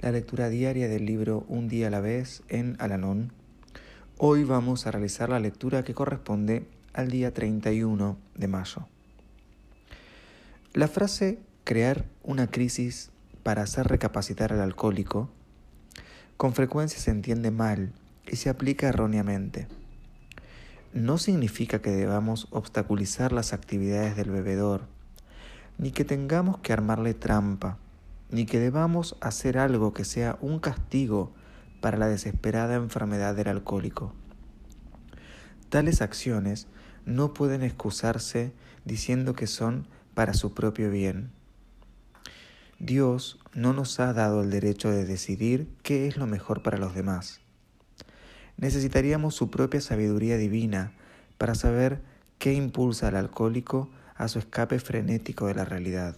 la lectura diaria del libro Un día a la vez en Alanón Hoy vamos a realizar la lectura que corresponde al día 31 de mayo. La frase crear una crisis para hacer recapacitar al alcohólico con frecuencia se entiende mal y se aplica erróneamente. No significa que debamos obstaculizar las actividades del bebedor, ni que tengamos que armarle trampa, ni que debamos hacer algo que sea un castigo para la desesperada enfermedad del alcohólico. Tales acciones no pueden excusarse diciendo que son para su propio bien. Dios no nos ha dado el derecho de decidir qué es lo mejor para los demás. Necesitaríamos su propia sabiduría divina para saber qué impulsa al alcohólico a su escape frenético de la realidad.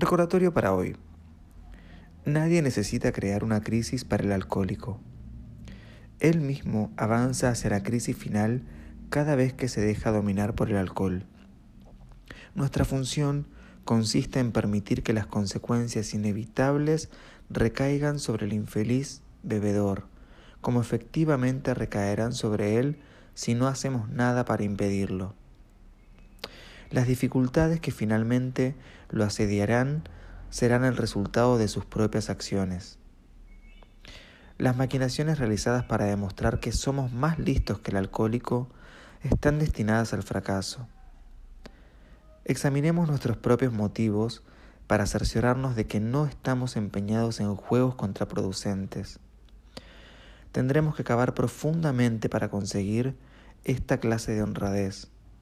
Recordatorio para hoy. Nadie necesita crear una crisis para el alcohólico. Él mismo avanza hacia la crisis final cada vez que se deja dominar por el alcohol. Nuestra función consiste en permitir que las consecuencias inevitables recaigan sobre el infeliz bebedor, como efectivamente recaerán sobre él si no hacemos nada para impedirlo. Las dificultades que finalmente lo asediarán serán el resultado de sus propias acciones. Las maquinaciones realizadas para demostrar que somos más listos que el alcohólico están destinadas al fracaso. Examinemos nuestros propios motivos para cerciorarnos de que no estamos empeñados en juegos contraproducentes. Tendremos que cavar profundamente para conseguir esta clase de honradez